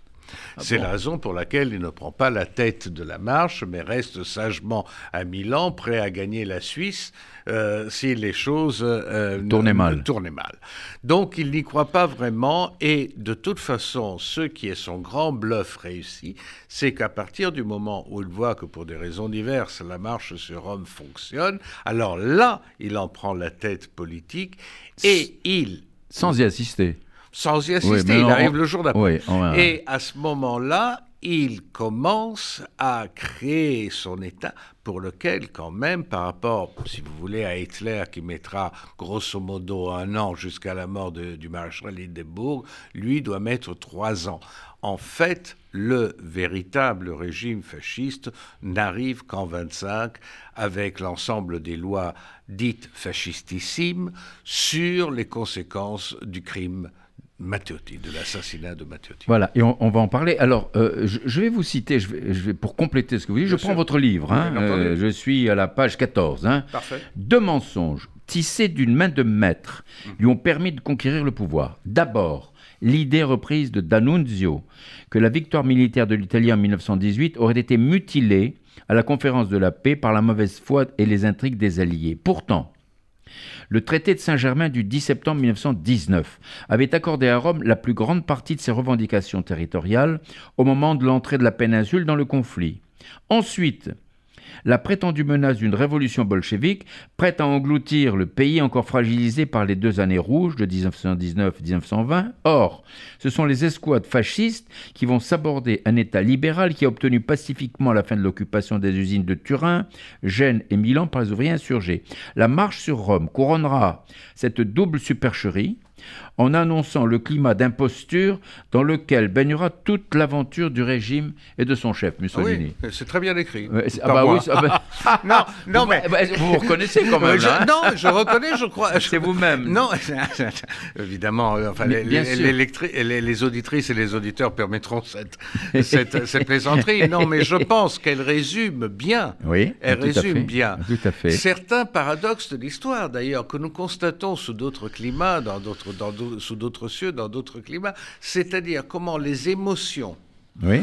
Ah C'est la raison pour laquelle il ne prend pas la tête de la marche, mais reste sagement à Milan, prêt à gagner la Suisse euh, si les choses euh, tournaient, mal. mal. Donc il n'y croit pas vraiment, et de toute façon, ce qui est son grand bluff réussi, c'est qu'à partir du moment où il voit que pour des raisons diverses, la marche sur Rome fonctionne, alors là, il en prend la tête politique, et il... Sans y assister sans y assister. il arrive le jour d'après. Et à ce moment-là, il commence à créer son État pour lequel, quand même, par rapport, si vous voulez, à Hitler, qui mettra grosso modo un an jusqu'à la mort du maréchal Hindenburg, lui doit mettre trois ans. En fait, le véritable régime fasciste n'arrive qu'en 25 avec l'ensemble des lois dites fascistissimes sur les conséquences du crime Matteotti, de l'assassinat de Matteotti. Voilà, et on, va en parler. Alors, euh, je, vais vous citer, je vais, pour compléter ce que vous dites, je prends votre livre. Hein, euh, je suis à la page 14. Hein. Parfait. Deux mensonges tissés d'une main de maître lui ont permis de conquérir le pouvoir. D'abord, l'idée reprise de D'Annunzio que la victoire militaire de l'Italie en 1918 aurait été mutilée à la conférence de la paix par la mauvaise foi et les intrigues des Alliés. Pourtant, le traité de Saint-Germain du 10 septembre 1919 avait accordé à Rome la plus grande partie de ses revendications territoriales au moment de l'entrée de la péninsule dans le conflit. Ensuite, la prétendue menace d'une révolution bolchevique prête à engloutir le pays encore fragilisé par les deux années rouges de 1919-1920. Or, ce sont les escouades fascistes qui vont s'aborder un État libéral qui a obtenu pacifiquement la fin de l'occupation des usines de Turin, Gênes et Milan par les ouvriers insurgés. La marche sur Rome couronnera cette double supercherie en annonçant le climat d'imposture dans lequel baignera toute l'aventure du régime et de son chef, Mussolini. Oui, c'est très bien écrit. ah bah oui, non, non, mais vous vous reconnaissez quand même. Hein non, je reconnais, je crois. C'est vous-même. Non, évidemment. Enfin, les, les, les, auditrices et les auditeurs permettront cette, cette, cette plaisanterie. Non, mais je pense qu'elle résume bien. Oui, elle résume bien. Tout à fait. Certains paradoxes de l'histoire, d'ailleurs, que nous constatons sous d'autres climats, dans d'autres sous d'autres cieux, dans d'autres climats, c'est-à-dire comment les émotions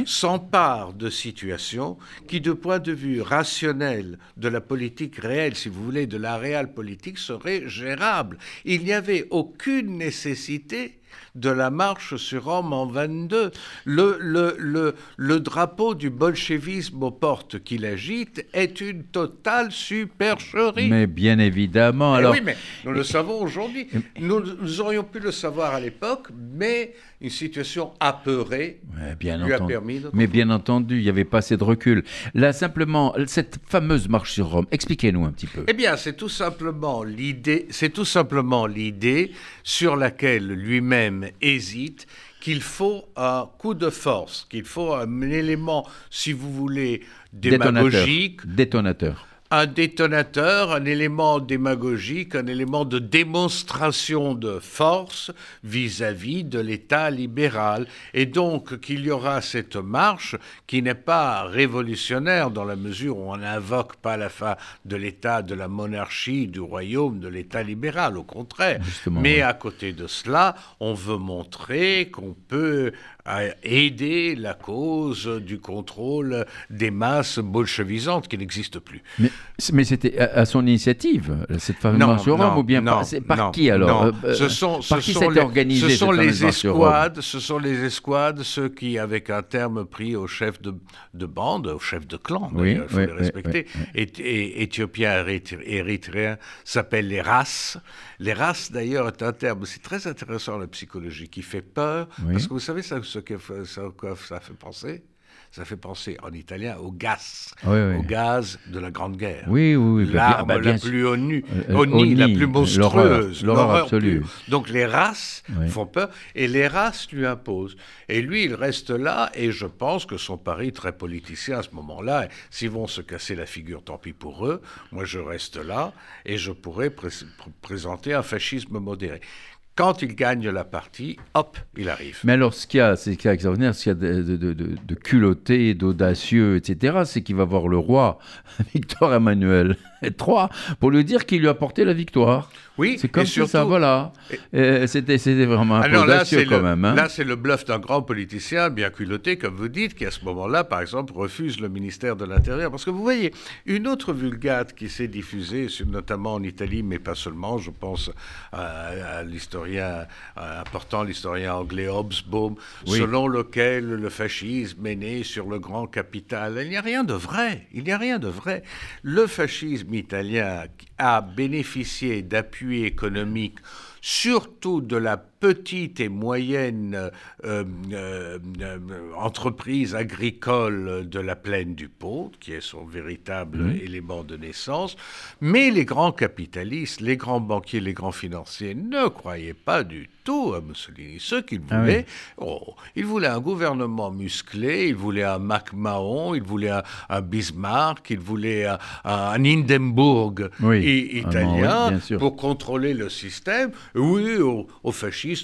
s'emparent de situations qui, de point de vue rationnel de la politique réelle, si vous voulez, de la réelle politique, seraient gérables. Il n'y avait aucune nécessité de la marche sur Rome en 22. Le, le, le, le drapeau du bolchevisme aux portes qu'il agite est une totale supercherie. Mais bien évidemment. Eh alors... oui, mais nous le savons aujourd'hui. Nous, nous, aurions pu le savoir à l'époque, mais une situation apeurée bien lui a permis Mais bien entendu, il n'y avait pas assez de recul. Là, simplement, cette fameuse marche sur Rome, expliquez-nous un petit peu. Eh bien, c'est tout simplement l'idée, c'est tout simplement l'idée sur laquelle lui-même hésite, qu'il faut un coup de force, qu'il faut un élément, si vous voulez, démagogique. Détonateur un détonateur, un élément démagogique, un élément de démonstration de force vis-à-vis de l'État libéral. Et donc qu'il y aura cette marche qui n'est pas révolutionnaire dans la mesure où on n'invoque pas la fin de l'État, de la monarchie, du royaume, de l'État libéral, au contraire. Mais à côté de cela, on veut montrer qu'on peut à aider la cause du contrôle des masses bolchevisantes qui n'existent plus. Mais, c'était à, son initiative, cette fameuse au Rhum, ou bien par, qui alors euh, euh, ce sont, par qui s'est organisé Ce sont les escouades, ce sont les escouades, ceux qui, avec un terme pris au chef de, bande, au chef de clan, il faut les respecter, et, éthiopiens érythréens s'appellent les races. Les races, d'ailleurs, est un terme, c'est très intéressant la psychologie, qui fait peur, parce que vous savez ça, ce que ça, ça fait penser ça fait penser en italien au gaz, au gaz de la Grande Guerre. Oui, oui, oui. L'arme bah, la plus onu, euh, la plus monstrueuse, l'horreur absolue. Donc les races font peur et les races lui imposent. Et lui, il reste là et je pense que son pari très politicien à ce moment-là, s'ils vont se casser la figure, tant pis pour eux. Moi, je reste là et je pourrais présenter un fascisme modéré. Quand il gagne la partie, hop, il arrive. Mais alors, ce qu'il y a, c'est extraordinaire, ce qu'il y a de, culotté, d'audacieux, etc., c'est qu'il va voir le roi, Victor Emmanuel III, pour lui dire qu'il lui a porté la victoire. Oui, c'est comme ça, voilà. C'était, vraiment un peu audacieux quand même. Hein. Là, c'est le bluff d'un grand politicien bien culotté, comme vous dites, qui à ce moment-là, par exemple, refuse le ministère de l'Intérieur. Parce que vous voyez, une autre vulgate qui s'est diffusée, notamment en Italie, mais pas seulement, je pense à, l'historien important, l'historien anglais Hobsbawm, selon lequel le fascisme est né sur le grand capital. Il n'y a rien de vrai. Il n'y a rien de vrai. Le fascisme italien a bénéficié d'appui économique surtout de la petite et moyenne euh, euh, euh, entreprise agricole de la plaine du Pô, qui est son véritable mmh. élément de naissance, mais les grands capitalistes, les grands banquiers, les grands financiers ne croyaient pas du tout à Mussolini. Ce qu'ils ah voulaient, oh, ils voulaient un gouvernement musclé, ils voulaient un MacMahon, ils voulaient un, Bismarck, ils voulaient un, Hindenburg italien pour contrôler le système. Oui, aux,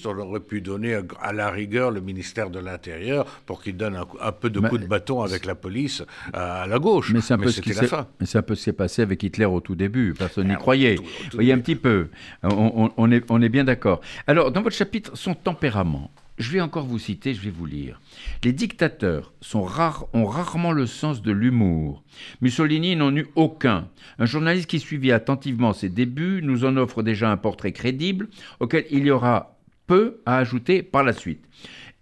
on aurait pu donner à, la rigueur le ministère de l'Intérieur pour qu'il donne un, peu de coup de bâton avec la police à, la gauche. Mais c'est un, peu ce qui la fin. Mais c'est un peu ce qui s'est passé avec Hitler au tout début. Personne n'y ah, croyait. Vous voyez un petit peu. On, est, on est bien d'accord. Alors, dans votre chapitre, son tempérament. Je vais encore vous citer, je vais vous lire. Les dictateurs sont rares, ont rarement le sens de l'humour. Mussolini n'en eut aucun. Un journaliste qui suivit attentivement ses débuts nous en offre déjà un portrait crédible auquel il y aura peu à ajouter par la suite.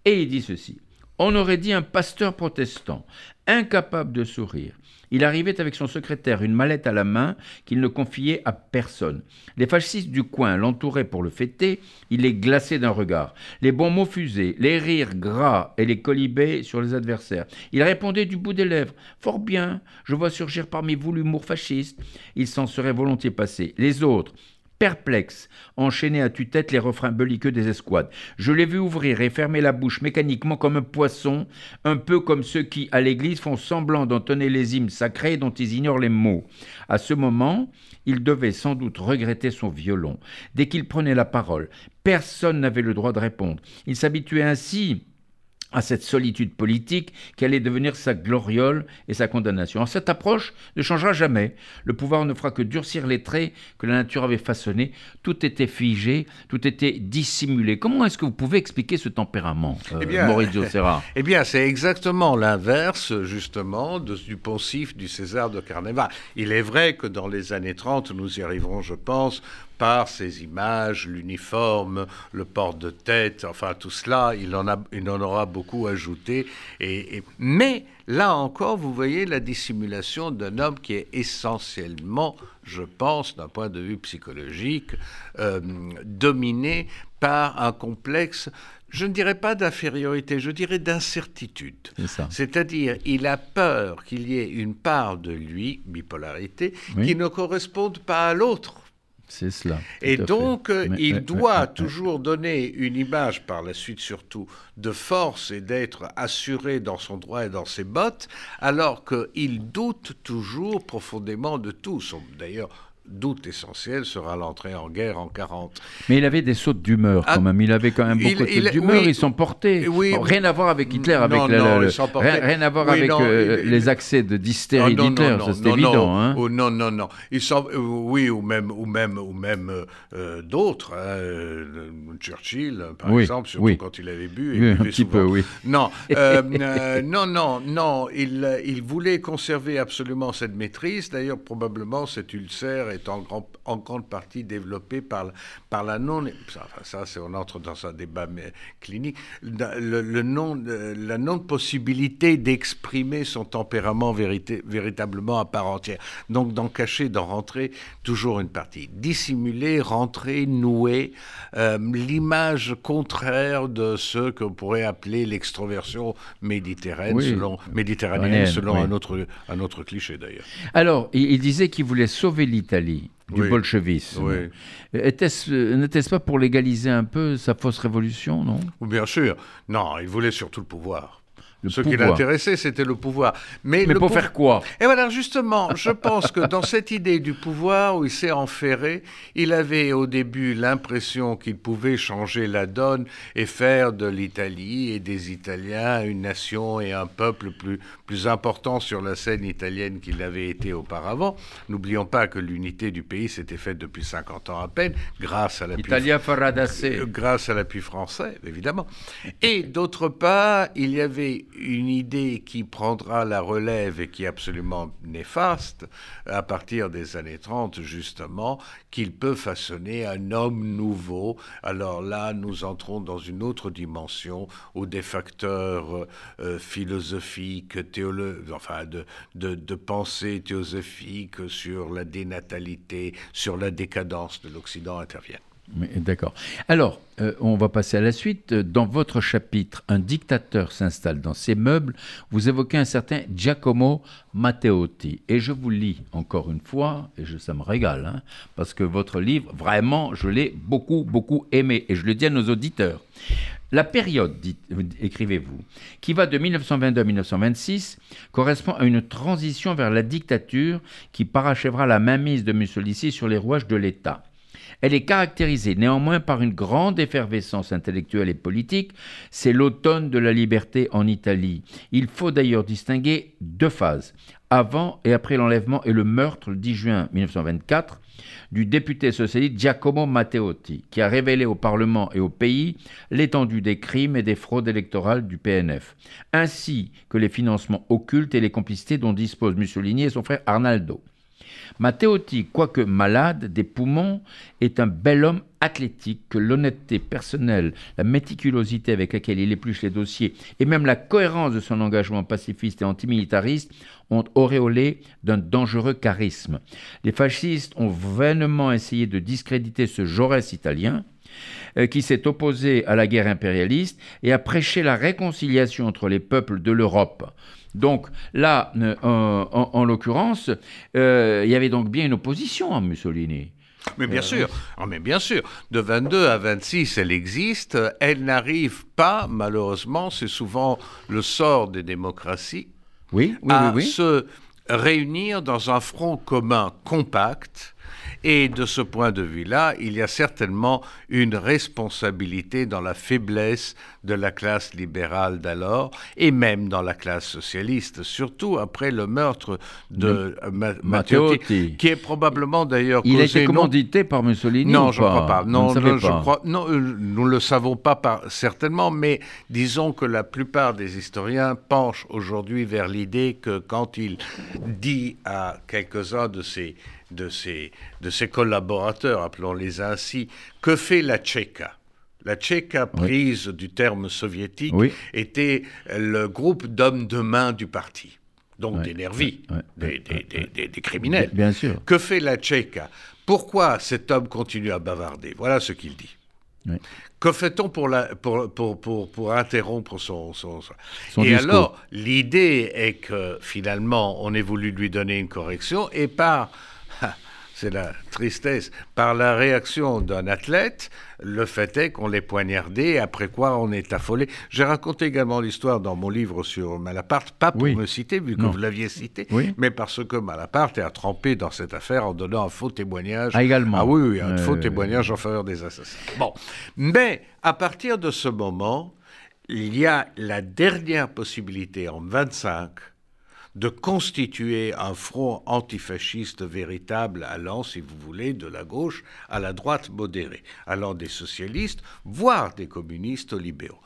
Et il dit ceci. On aurait dit un pasteur protestant, incapable de sourire, il arrivait avec son secrétaire, une mallette à la main, qu'il ne confiait à personne. Les fascistes du coin l'entouraient pour le fêter, il les glaçait d'un regard. Les bons mots fusés, les rires gras et les colibés sur les adversaires. Il répondait du bout des lèvres Fort bien, je vois surgir parmi vous l'humour fasciste. Il s'en serait volontiers passé. Les autres, perplexe, enchaîner à tue-tête les refrains belliqueux des escouades. Je l'ai vu ouvrir et fermer la bouche mécaniquement comme un poisson, un peu comme ceux qui, à l'église, font semblant d'entonner les hymnes sacrés dont ils ignorent les mots. À ce moment, il devait sans doute regretter son violon. Dès qu'il prenait la parole, personne n'avait le droit de répondre. Il s'habituait ainsi à cette solitude politique qui allait devenir sa gloriole et sa condamnation. cette approche ne changera jamais. Le pouvoir ne fera que durcir les traits que la nature avait façonnés. Tout était figé, tout était dissimulé. Comment est-ce que vous pouvez expliquer ce tempérament, euh, eh bien, Maurizio Serra Eh bien, c'est exactement l'inverse, justement, du poncif du César de Carneva. Il est vrai que dans les années 30, nous y arriverons, je pense, par ces images, l'uniforme, le port de tête, enfin tout cela, il en, a, il en aura beaucoup ajouté. Et, mais là encore, vous voyez la dissimulation d'un homme qui est essentiellement, je pense, d'un point de vue psychologique, euh, dominé par un complexe je ne dirais pas d'infériorité, je dirais d'incertitude. C'est-à-dire, il a peur qu'il y ait une part de lui, bipolarité, qui ne corresponde pas à l'autre. C'est cela. Et donc, il doit toujours donner une image, par la suite surtout, de force et d'être assuré dans son droit et dans ses bottes, alors qu'il doute toujours profondément de tout. D'ailleurs, doute essentiel sera l'entrée en guerre en 40. Mais il avait des sautes d'humeur quand ah, même. Il avait quand même beaucoup d'humeur. ils sont portés. rien à voir avec Hitler, avec rien, à voir avec euh, les accès de d'hystérie d'Hitler. C'est évident. Hein. Oh, non, non, non. Ils sont, euh, oui, ou même, ou même, ou même euh, d'autres. Hein, Churchill, par exemple, surtout quand il avait bu. un petit peu, oui. Non, non, non, non. Il, il voulait conserver absolument cette maîtrise. D'ailleurs, probablement, cet ulcère est en, grand, en grande partie développé par, par la non... Ça, ça on entre dans un débat clinique. Le, non, la non-possibilité d'exprimer son tempérament vérité, véritablement à part entière. Donc d'en cacher, d'en rentrer toujours une partie. Dissimuler, rentrer, nouer, euh, l'image contraire de ce qu'on pourrait appeler l'extroversion méditerranéenne, selon, méditerranéenne, selon un, autre, un autre cliché d'ailleurs. Alors, il disait qu'il voulait sauver l'Italie du bolchevisme. N'était-ce pas pour légaliser un peu sa fausse révolution, non? Bien sûr. Non, il voulait surtout le pouvoir. Ce qui l'intéressait, c'était le pouvoir. Mais, pour faire quoi? Et voilà, justement, je pense que dans cette idée du pouvoir où il s'est enferré, il avait au début l'impression qu'il pouvait changer la donne et faire de l'Italie et des Italiens une nation et un peuple plus, plus important sur la scène italienne qu'il l'avait été auparavant. N'oublions pas que l'unité du pays s'était faite depuis 50 ans à peine, grâce à l'appui euh, grâce à l'appui français, évidemment. Et d'autre part, il y avait une idée qui prendra la relève et qui est absolument néfaste à partir des années 30, justement, qu'il peut façonner un homme nouveau. Alors là, nous entrons dans une autre dimension où des facteurs euh, philosophiques, enfin de, de, de pensée théosophique sur la dénatalité, sur la décadence de l'Occident interviennent. D'accord. Alors, euh, on va passer à la suite. Dans votre chapitre, Un dictateur s'installe dans ses meubles, vous évoquez un certain Giacomo Matteotti. Et je vous lis encore une fois, et je, ça me régale, hein, parce que votre livre, vraiment, je l'ai beaucoup, beaucoup aimé. Et je le dis à nos auditeurs. La période, écrivez-vous, qui va de 1922 à 1926, correspond à une transition vers la dictature qui parachèvera la mainmise de Mussolini sur les rouages de l'État. Elle est caractérisée néanmoins par une grande effervescence intellectuelle et politique. C'est l'automne de la liberté en Italie. Il faut d'ailleurs distinguer deux phases, avant et après l'enlèvement et le meurtre le 10 juin 1924 du député socialiste Giacomo Matteotti, qui a révélé au Parlement et au pays l'étendue des crimes et des fraudes électorales du PNF, ainsi que les financements occultes et les complicités dont disposent Mussolini et son frère Arnaldo. Matteotti, quoique malade des poumons, est un bel homme athlétique que l'honnêteté personnelle, la méticulosité avec laquelle il épluche les dossiers et même la cohérence de son engagement pacifiste et antimilitariste ont auréolé d'un dangereux charisme. Les fascistes ont vainement essayé de discréditer ce Jaurès italien, euh, qui s'est opposé à la guerre impérialiste et a prêché la réconciliation entre les peuples de l'Europe. Donc là, euh, en, l'occurrence, euh, il y avait donc bien une opposition à Mussolini. Mais bien sûr, ah, mais bien sûr, de 22 à 26, elle existe. Elle n'arrive pas, malheureusement, c'est souvent le sort des démocraties, oui, à se réunir dans un front commun compact et de ce point de vue-là, il y a certainement une responsabilité dans la faiblesse de la classe libérale d'alors, et même dans la classe socialiste, surtout après le meurtre de, Matteotti, qui est probablement d'ailleurs Il a été commandité par Mussolini Non, je ne crois pas. Non, je Crois, non euh, nous ne le savons pas certainement, mais disons que la plupart des historiens penchent aujourd'hui vers l'idée que quand il dit à quelques-uns de ses de ses, de ses collaborateurs, appelons-les ainsi, que fait la Tchéka? La Tchéka, prise du terme soviétique, était le groupe d'hommes de main du parti, donc des nervis, des, des, criminels. Bien sûr. Que fait la Tchéka? Pourquoi cet homme continue à bavarder? Voilà ce qu'il dit. Que fait-on pour, pour, pour, pour, interrompre son, son, Et alors, l'idée est que finalement, on ait voulu lui donner une correction et par c'est la tristesse, par la réaction d'un athlète, le fait est qu'on l'ait poignardé, après quoi on est affolé. J'ai raconté également l'histoire dans mon livre sur Malaparte, pas pour me citer, vu que vous l'aviez cité, mais parce que Malaparte est trempé dans cette affaire en donnant un faux témoignage. Ah, également. Ah oui, oui un faux témoignage en faveur des assassins. Bon. Mais à partir de ce moment, il y a la dernière possibilité en 25 de constituer un front antifasciste véritable allant, si vous voulez, de la gauche à la droite modérée, allant des socialistes, voire des communistes libéraux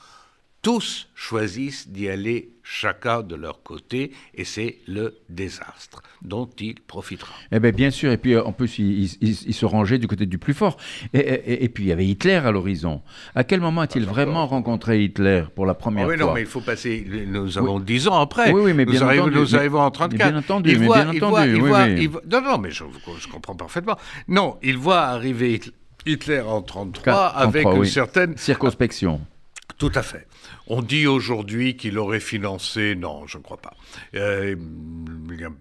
tous choisissent d'y aller chacun de leur côté et c'est le désastre dont il profitera. Eh bien, bien sûr, et puis en plus, il, se rangeait du côté du plus fort. Et, puis, il y avait Hitler à l'horizon. À quel moment a-t-il vraiment rencontré Hitler pour la première ah fois Oui, non, mais il faut passer. Nous avons dix ans après. Oui, oui, mais nous, arrivons, nous arrivons en 34. Bien entendu, il mais voit, bien entendu. oui, non, non, mais je, je, comprends parfaitement. Non, il voit arriver Hitler en 33 avec une certaine circonspection. Tout à fait. On dit aujourd'hui qu'il aurait financé, non, je ne crois pas. Euh,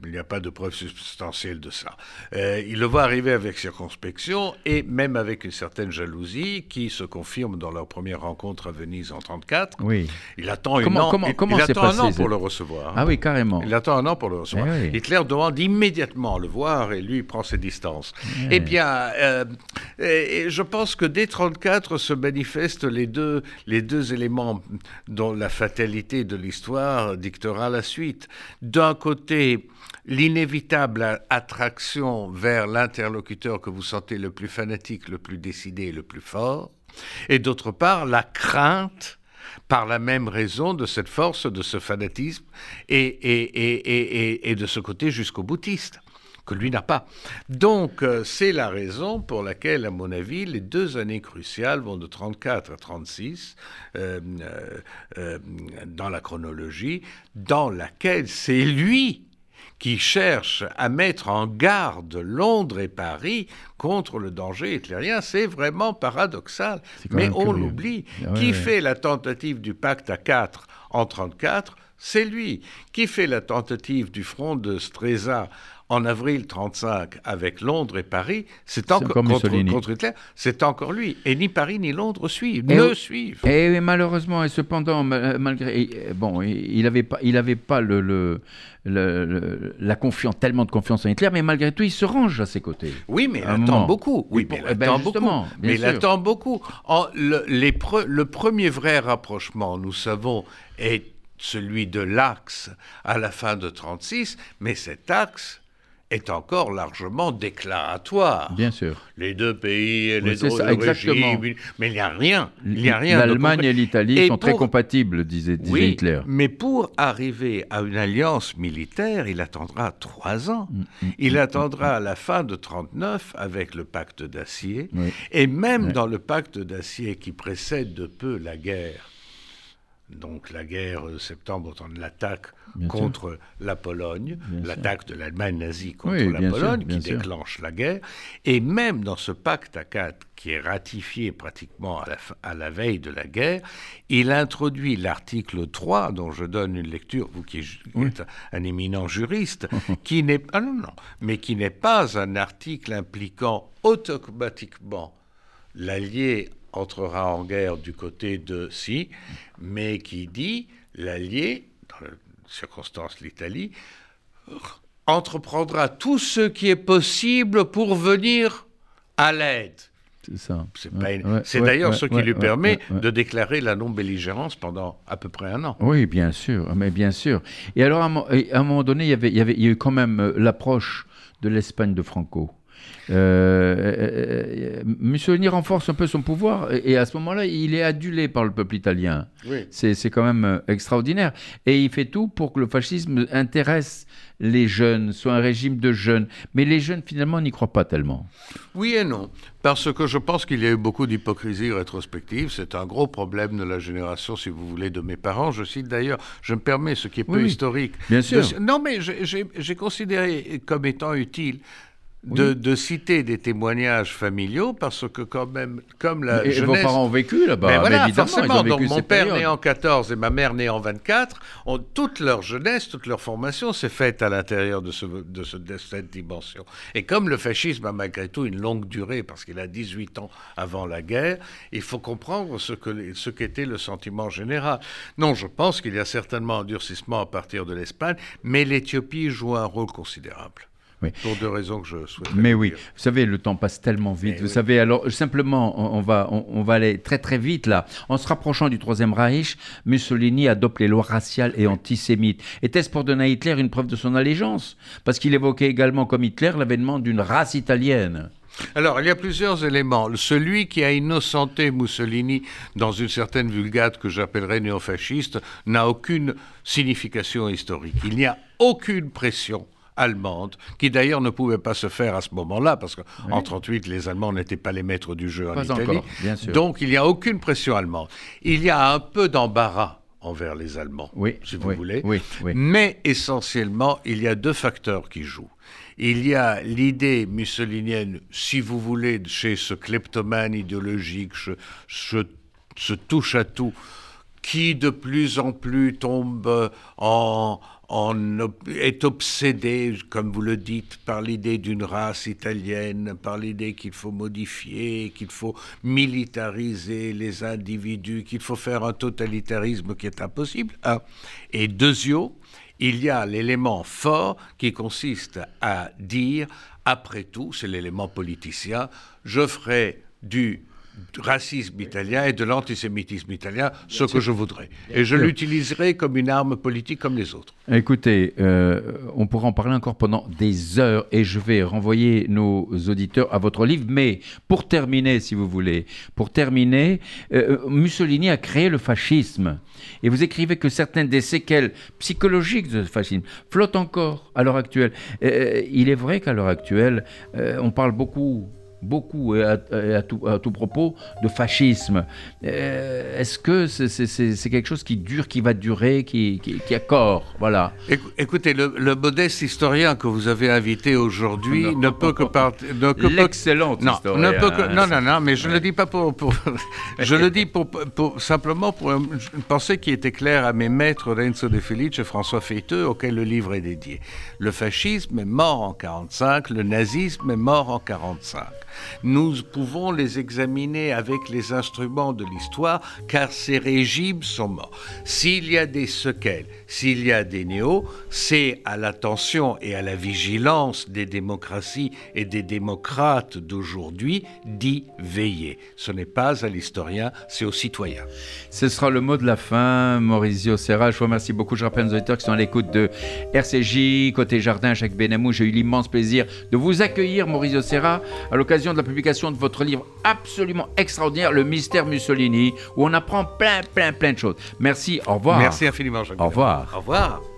il n'y a, pas de preuve substantielle de ça. Euh, il le voit arriver avec circonspection et même avec une certaine jalousie qui se confirme dans leur première rencontre à Venise en 1934. Oui. Il attend, comment, an, comment, comment il, attend un an pour le recevoir. Ah oui, carrément. Il attend un an pour le recevoir. Eh Hitler demande immédiatement le voir et lui prend ses distances. Eh, bien, euh, et je pense que dès 1934 se manifestent les deux, les deux éléments dont la fatalité de l'histoire dictera la suite. D'un côté, l'inévitable attraction vers l'interlocuteur que vous sentez le plus fanatique, le plus décidé et le plus fort, et d'autre part, la crainte par la même raison de cette force, de ce fanatisme, et, et, et de ce côté jusqu'au boutiste que lui n'a pas. Donc, euh, c'est la raison pour laquelle, à mon avis, les deux années cruciales vont de 34 à 36 euh, euh, dans la chronologie, dans laquelle c'est lui qui cherche à mettre en garde Londres et Paris contre le danger hitlérien. C'est vraiment paradoxal. Mais on l'oublie. Ah qui fait la tentative du pacte à 4 en 34 c'est lui qui fait la tentative du front de Streza en avril 35 avec Londres et Paris, c'est encore contre, Hitler, c'est encore lui. Et ni Paris ni Londres suivent, ne suivent. Et malheureusement, et cependant, malgré, bon, il n'avait pas, il avait pas le, la confiance, tellement de confiance en Hitler, mais malgré tout, il se range à ses côtés. Oui, mais il attend beaucoup. Oui, mais il ben, attend beaucoup. Mais il attend beaucoup. le, le premier vrai rapprochement, nous savons, est celui de l'Axe à la fin de 36, mais cet axe est encore largement déclaratoire. Bien sûr. Les deux pays, les deux régimes, mais il n'y a rien. Il n'y a rien. L'Allemagne et l'Italie sont très compatibles, disait, oui, Hitler. Mais pour arriver à une alliance militaire, il attendra trois ans. Mm, mm, il mm, attendra à la fin de 39 avec le pacte d'acier, et même dans le pacte d'acier qui précède de peu la guerre donc la guerre de septembre, l'attaque contre la Pologne, l'attaque de l'Allemagne nazie contre la Pologne qui déclenche la guerre, et même dans ce pacte à quatre qui est ratifié pratiquement à la, à la veille de la guerre, il introduit l'article 3, dont je donne une lecture, vous qui êtes un éminent juriste, qui n'est ah non, non, mais qui n'est pas un article impliquant automatiquement l'allié entrera en guerre du côté de si, mais qui dit l'allié, dans la circonstance l'Italie, entreprendra tout ce qui est possible pour venir à l'aide. C'est ça. C'est d'ailleurs ce qui lui permet de déclarer la non-belligérance pendant à peu près un an. Oui, bien sûr, mais bien sûr. Et alors, à un, moment donné, il y, avait, il y, avait, il y a eu quand même euh, l'approche de l'Espagne de Franco. Euh, euh, euh, Mussolini renforce un peu son pouvoir et, à ce moment-là, il est adulé par le peuple italien. C'est quand même extraordinaire. Et il fait tout pour que le fascisme intéresse les jeunes, soit un régime de jeunes. Mais les jeunes, finalement, n'y croient pas tellement. Oui et non. Parce que je pense qu'il y a eu beaucoup d'hypocrisie rétrospective. C'est un gros problème de la génération, si vous voulez, de mes parents. Je cite d'ailleurs, je me permets, ce qui est peu historique. Bien sûr. non, mais j'ai considéré comme étant utile de, citer des témoignages familiaux parce que quand même, comme la et, jeunesse... vos parents ont vécu là-bas, mais voilà, forcément. Donc mon père né en 14 et ma mère née en 24, ont, toute leur jeunesse, toute leur formation s'est faite à l'intérieur de, ce, de, ce, de, cette dimension. Et comme le fascisme a malgré tout une longue durée, parce qu'il a 18 ans avant la guerre, il faut comprendre ce que ce qu'était le sentiment général. Non, je pense qu'il y a certainement un durcissement à partir de l'Espagne, mais l'Éthiopie joue un rôle considérable. Pour deux raisons que je souhaite. Mais oui, vous savez, le temps passe tellement vite. vous savez, alors simplement, on, va, on, va aller très très vite là. En se rapprochant du Troisième Reich, Mussolini adopte les lois raciales et antisémites. Était-ce pour donner à Hitler une preuve de son allégeance? Parce qu'il évoquait également comme Hitler l'avènement d'une race italienne. Alors, il y a plusieurs éléments. Celui qui a innocenté Mussolini dans une certaine vulgate que j'appellerais néofasciste n'a aucune signification historique. Il n'y a aucune pression allemande, qui d'ailleurs ne pouvait pas se faire à ce moment-là, parce qu'en 1938, les Allemands n'étaient pas les maîtres du jeu en Italie. Donc il n'y a aucune pression allemande. Il y a un peu d'embarras envers les Allemands, si vous voulez. Mais essentiellement, il y a deux facteurs qui jouent. Il y a l'idée mussolinienne, si vous voulez, chez ce kleptomane idéologique, ce touche à tout, qui de plus en plus tombe en, on est obsédé, comme vous le dites, par l'idée d'une race italienne, par l'idée qu'il faut modifier, qu'il faut militariser les individus, qu'il faut faire un totalitarisme qui est impossible. Et deuxièmement, il y a l'élément fort qui consiste à dire, après tout, c'est l'élément politicien, je ferai du racisme italien et de l'antisémitisme italien, ce que je voudrais. Et je l'utiliserai comme une arme politique comme les autres. Écoutez, euh, on pourra en parler encore pendant des heures et je vais renvoyer nos auditeurs à votre livre. Mais pour terminer, si vous voulez, pour terminer, euh, Mussolini a créé le fascisme. Et vous écrivez que certaines des séquelles psychologiques de ce fascisme flottent encore à l'heure actuelle. Euh, il est vrai qu'à l'heure actuelle, on parle beaucoup beaucoup et à, tout, propos de fascisme. Euh, est-ce que c'est quelque chose qui dure, qui va durer, qui, qui, a corps? Voilà. Écoutez, le, modeste historien que vous avez invité aujourd'hui ne peut que partir. L'excellent historien. non, non, non, mais je ne le dis pas pour. je le dis pour, simplement pour une pensée qui était claire à mes maîtres Renzo De Felice et François Feiteux, auquel le livre est dédié. Le fascisme est mort en 1945, le nazisme est mort en 1945 nous pouvons les examiner avec les instruments de l'histoire, car ces régimes sont morts. S'il y a des séquelles, s'il y a des néos, c'est à l'attention et à la vigilance des démocraties et des démocrates d'aujourd'hui d'y veiller. Ce n'est pas à l'historien, c'est aux citoyens. Ce sera le mot de la fin, Maurizio Serra. Je vous remercie beaucoup. Je rappelle aux auditeurs qui sont à l'écoute de RCJ, côté jardin, Jacques Benamou. J'ai eu l'immense plaisir de vous accueillir, Maurizio Serra, à l'occasion de la publication de votre livre absolument extraordinaire, Le mystère Mussolini, où on apprend plein, plein, plein de choses. Merci, au revoir. Merci infiniment, Jacques. Au revoir. Au revoir.